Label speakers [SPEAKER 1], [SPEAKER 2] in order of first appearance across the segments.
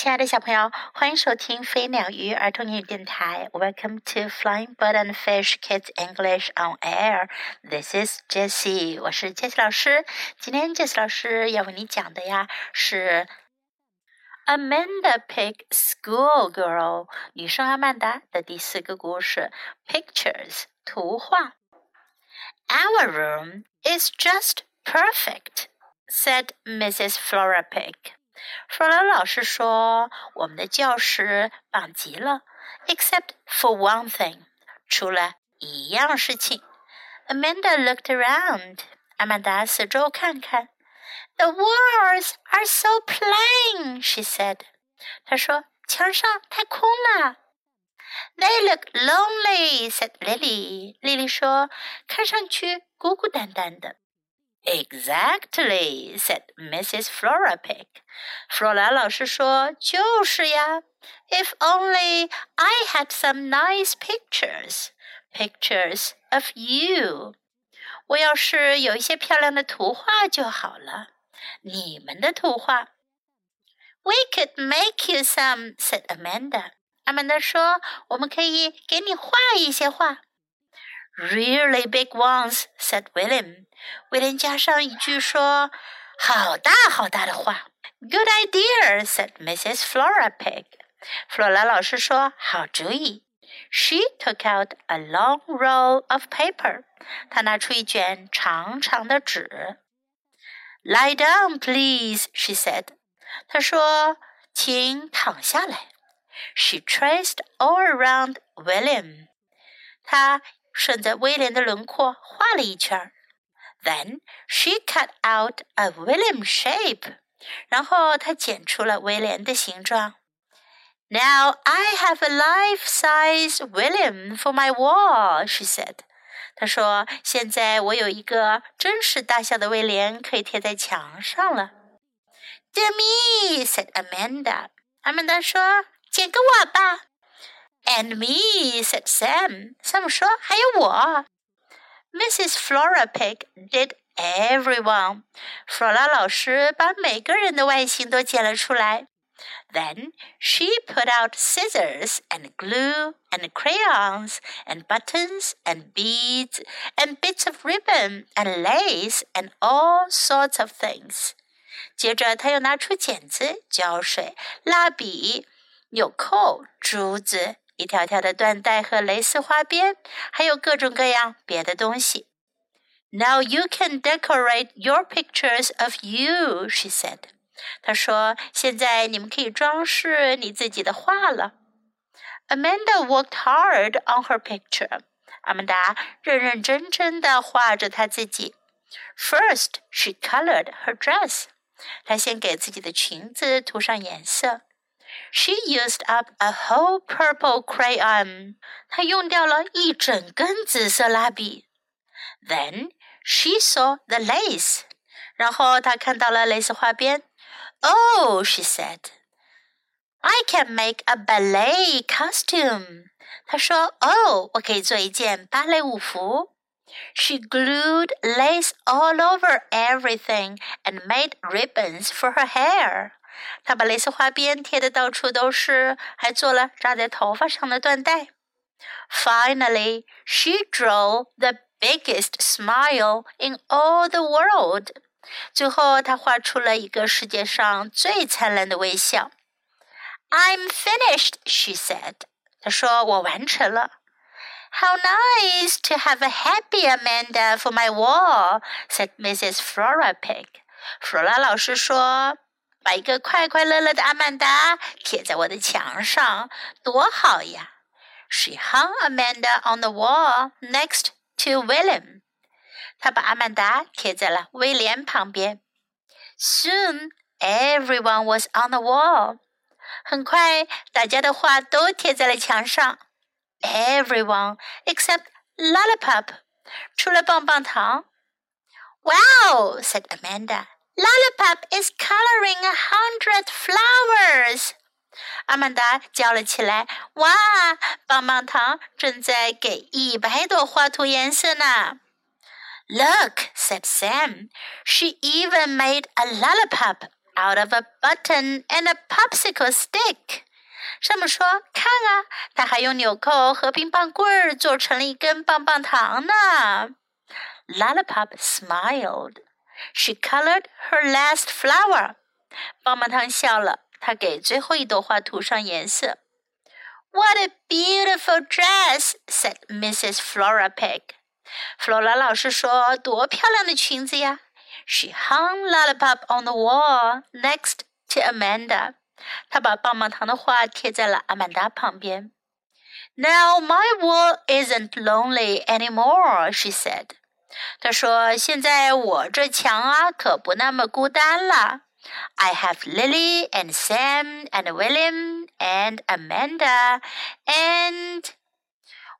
[SPEAKER 1] 亲爱的小朋友，欢迎收听飞鸟鱼儿童英语电台。Welcome to Flying Bird and Fish Kids English on Air. This is Jessie，我是 Jessie 老师。今天 Jessie 老师要为你讲的呀是 Amanda Pig School Girl 女生阿曼达的第四个故事，Pictures 图画。Our room is just perfect, said Mrs. Flora Pig. 弗兰老师说：“我们的教室棒极了，except for one thing，除了一样事情。” Amanda looked around，阿曼达四周看看。The walls are so plain，she said。她说：“墙上太空了。” They look lonely，said Lily。莉莉说：“看上去孤孤单单的。” Exactly, said Mrs. Flora Pig. 弗罗拉老师说：“就是呀。If only I had some nice pictures, pictures of you. 我要是有一些漂亮的图画就好了，你们的图画。” We could make you some, said Amanda. 阿曼达说：“我们可以给你画一些画。” Really big ones," said William. 威廉加上一句说：“好大好大的画。” Good idea," said Mrs. Flora Pig. 弗洛拉老师说：“好主意。” She took out a long roll of paper. 她拿出一卷长长的纸。Lie down, please," she said. 她说：“请躺下来。” She traced all around William. 她顺着威廉的轮廓画了一圈。Then she cut out a William shape，然后她剪出了威廉的形状。Now I have a life-size William for my wall, she said. 她说：“现在我有一个真实大小的威廉可以贴在墙上了。” Dear me, said Amanda. 阿曼达说：“剪个我吧。” And me, said Sam. Sam 说：“还有我。” Mrs. Flora Pig did everyone. 弗罗拉老师把每个人的外形都剪了出来。Then she put out scissors and glue and crayons and buttons and beads and bits of ribbon and lace and all sorts of things. 接着，她又拿出剪子、胶水、蜡笔、纽扣、珠子 一条条的缎带和蕾丝花边，还有各种各样别的东西。Now you can decorate your pictures of you, she said. 她说：“现在你们可以装饰你自己的画了。” Amanda worked hard on her picture. 阿曼达认认真真的画着她自己。First, she colored her dress. 她先给自己的裙子涂上颜色。she used up a whole purple crayon. 她用掉了一整根紫色蜡笔。Then she saw the lace. 然后她看到了蕾丝花边。Oh, she said, I can make a ballet costume. 她说：“哦，我可以做一件芭蕾舞服。” She glued lace all over everything and made ribbons for her hair. 她把蕾丝花边贴的到处都是，还做了扎在头发上的缎带。Finally, she drew the biggest smile in all the world. 最后，她画出了一个世界上最灿烂的微笑。I'm finished, she said. 她说：“我完成了。” ” How nice to have a happy Amanda for my wall, said Mrs. Flora Pig. 弗罗拉老师说。把一个快快乐乐的阿曼达贴在我的墙上，多好呀！She hung Amanda on the wall next to William. 她把阿曼达贴在了威廉旁边。Soon everyone was on the wall. 很快，大家的画都贴在了墙上。 Everyone except Lollipop，除了棒棒糖。Wow! said Amanda. Lollipop is coloring a hundred flowers. 阿曼达叫了起来：“哇，棒棒糖正在给一百朵花涂颜色呢！” Look, said Sam. She even made a lollipop out of a button and a popsicle stick。 山姆说：“看啊，他还用纽扣和冰棒棍儿做成了一根棒棒糖呢。” Lollipop smiled. She colored her last flower. 棒棒糖笑了，她给最后一朵花涂上颜色。What a beautiful dress! said Mrs. Flora Pig. 弗罗拉老师说：“多漂亮的裙子呀！” She hung Lollipop on the wall next to Amanda. 她把棒棒糖的画贴在了阿曼达旁边。Now my wall isn't lonely anymore, she said. 她说：“现在我这墙啊，可不那么孤单了。I have Lily and Sam and William and Amanda and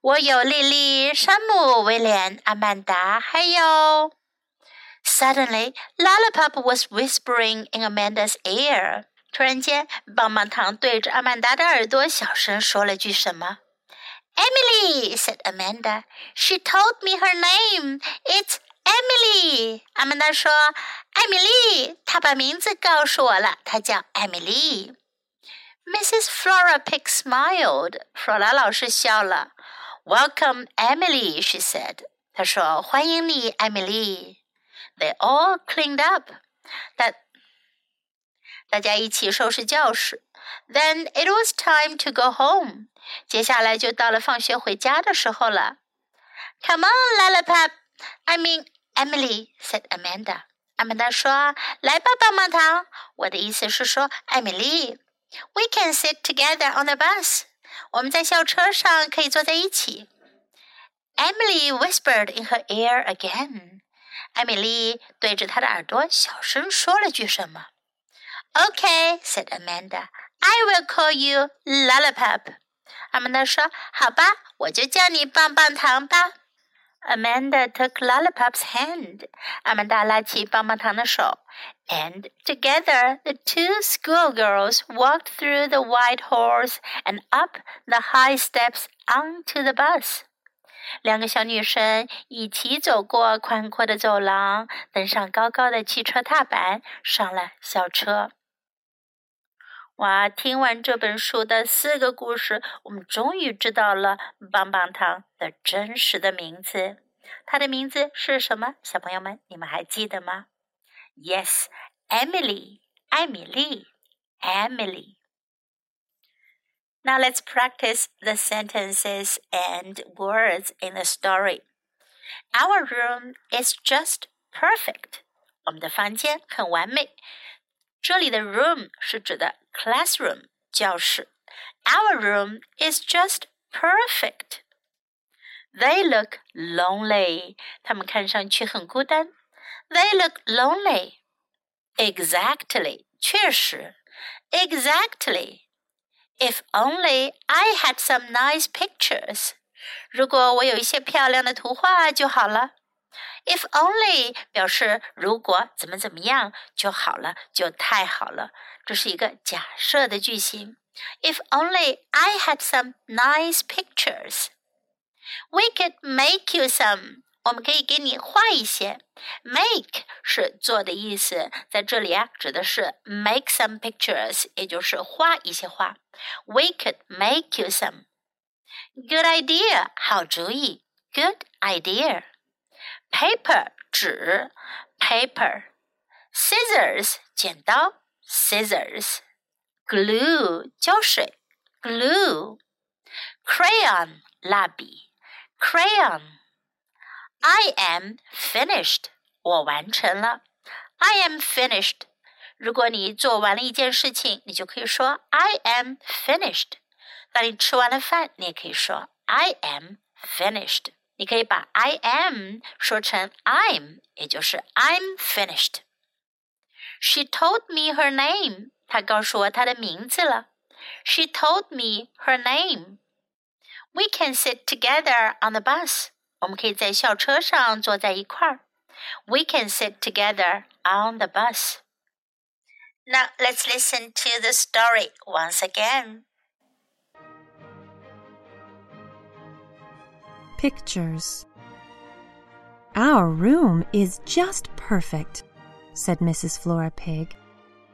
[SPEAKER 1] 我有莉莉、山姆、威廉、阿曼达，还有。” Suddenly, Lollipop was whispering in Amanda's ear. 突然间，棒棒糖对着阿曼达的耳朵小声说了句什么。Emily said Amanda. She told me her name. It's Emily. 阿曼达说：“艾米丽，她把名字告诉我了，她叫艾米丽。” Mrs. Flora Pig smiled. 弗拉老师笑了。Welcome, Emily, she said. 她说：“欢迎你，艾米丽。” They all cleaned up. 大 大家一起收拾教室。Then it was time to go home. 接下来就到了放学回家的时候了。Come on, Lollipop. I mean Emily," said Amanda. 阿曼达说：“来吧，棒棒糖。”我的意思是说，艾米丽。We can sit together on the bus. 我们在校车上可以坐在一起。Emily whispered in her ear again. 艾米丽对着她的耳朵小声说了句什么。 Okay, said Amanda. I will call you Lollipop. 阿曼达说：“好吧，我就叫你棒棒糖吧。” Amanda took Lollipop's hand. 阿曼达拉起棒棒糖的手，and together the two schoolgirls walked through the wide halls and up the high steps onto the bus. 两个小女生一起走过宽阔的走廊，登上高高的汽车踏板，上了校车。 哇！听完这本书的四个故事，我们终于知道了棒棒糖的真实的名字。它的名字是什么？小朋友们，你们还记得吗？Yes, Emily，艾米丽，Emily。Now let's practice the sentences and words in the story. Our room is just perfect. 我们的房间很完美。 这里的 room 是指的 classroom 教室。Our room is just perfect. They look lonely. 他们看上去很孤单。They look lonely. Exactly. 确实。Exactly. If only I had some nice pictures. 如果我有一些漂亮的图画就好了。 If only 表示如果怎么怎么样就好了，就太好了。这是一个假设的句型。If only I had some nice pictures. We could make you some. 我们可以给你画一些。Make 是做的意思，在这里啊指的是 make some pictures，也就是画一些画。We could make you some. Good idea，好主意。Good idea paper 纸，paper scissors 剪刀，scissors glue 胶水，glue crayon 蜡笔，crayon I am finished 我完成了，I am finished 如果你做完了一件事情，你就可以说 I am finished。当你吃完了饭，你也可以说 I am finished。 你可以把 I am 说成 I'm，也就是 I'm finished。She told me her name，她告诉我她的名字了。She told me her name。We can sit together on the bus，我们可以在校车上坐在一块儿。We can sit together on the bus。Now let's listen to the story once again.
[SPEAKER 2] Pictures. Our room is just perfect, said Mrs. Flora Pig.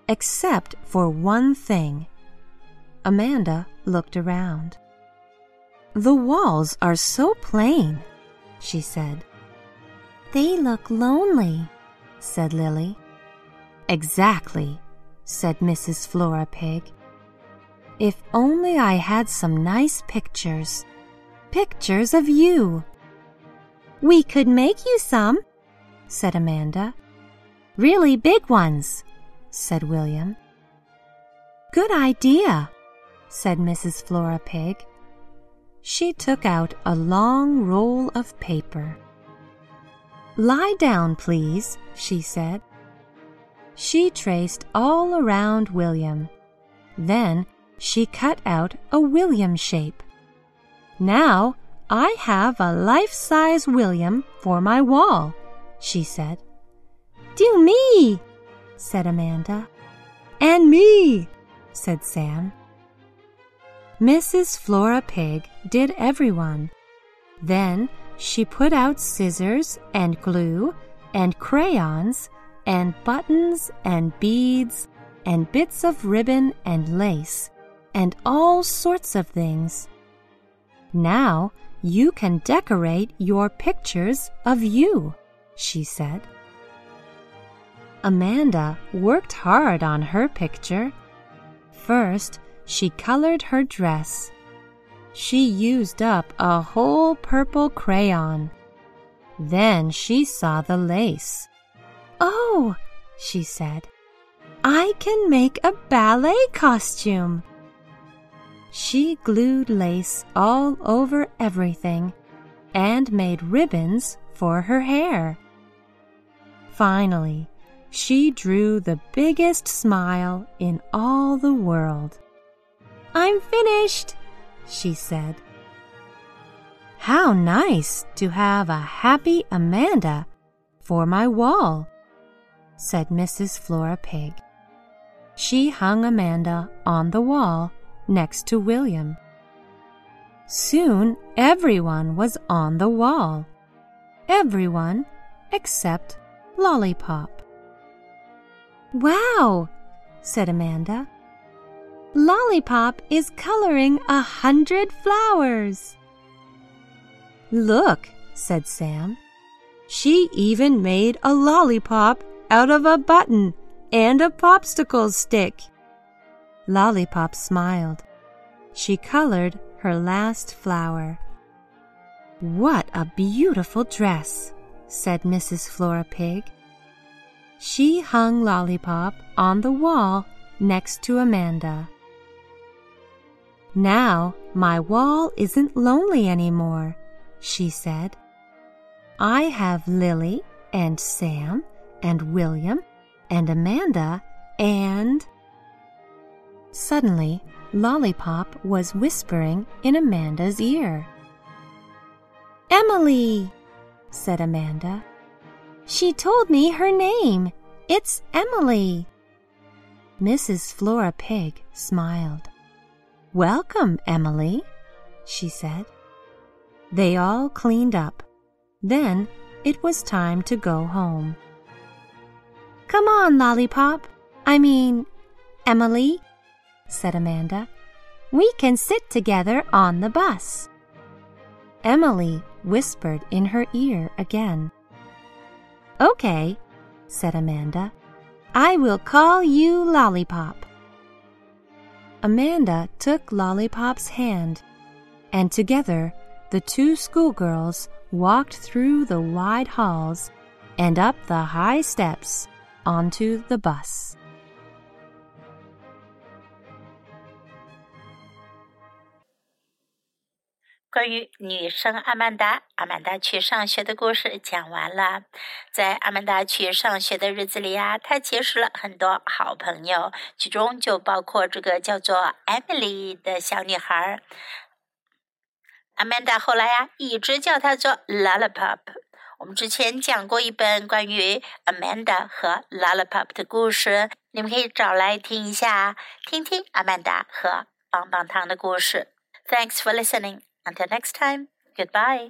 [SPEAKER 2] except for one thing. Amanda looked around. The walls are so plain, she said. They look lonely, said Lily. Exactly, said Mrs. Flora Pig. If only I had some nice pictures. Pictures of you. We could make you some, said Amanda. Really big ones, said William. Good idea, said Mrs. Flora Pig. She took out a long roll of paper. Lie down, please, she said. She traced all around William. Then she cut out a William shape. Now I have a life size William for my wall, she said. Do me, said Amanda. And me, said Sam. Mrs. Flora Pig did everyone. Then she put out scissors and glue and crayons and buttons and beads and bits of ribbon and lace and all sorts of things. Now you can decorate your pictures of you, she said. Amanda worked hard on her picture. First, she colored her dress. She used up a whole purple crayon. Then she saw the lace. Oh, she said, I can make a ballet costume. She glued lace all over everything and made ribbons for her hair. Finally, she drew the biggest smile in all the world. I'm finished, she said. How nice to have a happy Amanda for my wall, said Mrs. Flora Pig. She hung Amanda on the wall next to William. Soon everyone was on the wall. Everyone except Lollipop. Wow, said Amanda. Lollipop is coloring a hundred flowers. Look, said Sam. She even made a lollipop out of a button and a popsicle stick. Lollipop smiled. She colored her last flower. What a beautiful dress, said Mrs. Flora Pig. She hung Lollipop on the wall next to Amanda. Now my wall isn't lonely anymore, she said. I have Lily and Sam and William and Amanda and Suddenly, Lollipop was whispering in Amanda's ear. Emily, said Amanda. She told me her name. It's Emily. Mrs. Flora Pig smiled. Welcome, Emily, she said. They all cleaned up. Then it was time to go home. Come on, Lollipop. I mean, Emily, said Amanda. We can sit together on the bus. Emily whispered in her ear again. Okay, said Amanda. I will call you Lollipop. Amanda took Lollipop's hand, and together the two schoolgirls walked through the wide halls and up the high steps onto the bus.
[SPEAKER 1] 关于女生阿曼达，阿曼达去上学的故事讲完了。在阿曼达去上学的日子里呀，她结识了很多好朋友，其中就包括这个叫做 Emily 的小女孩。阿曼达后来呀，一直叫她做 Lollipop。我们之前讲过一本关于 Amanda 和 Lollipop 的故事，你们可以找来听一下，听听阿曼达和棒棒糖的故事。Thanks for listening. Until next time, goodbye.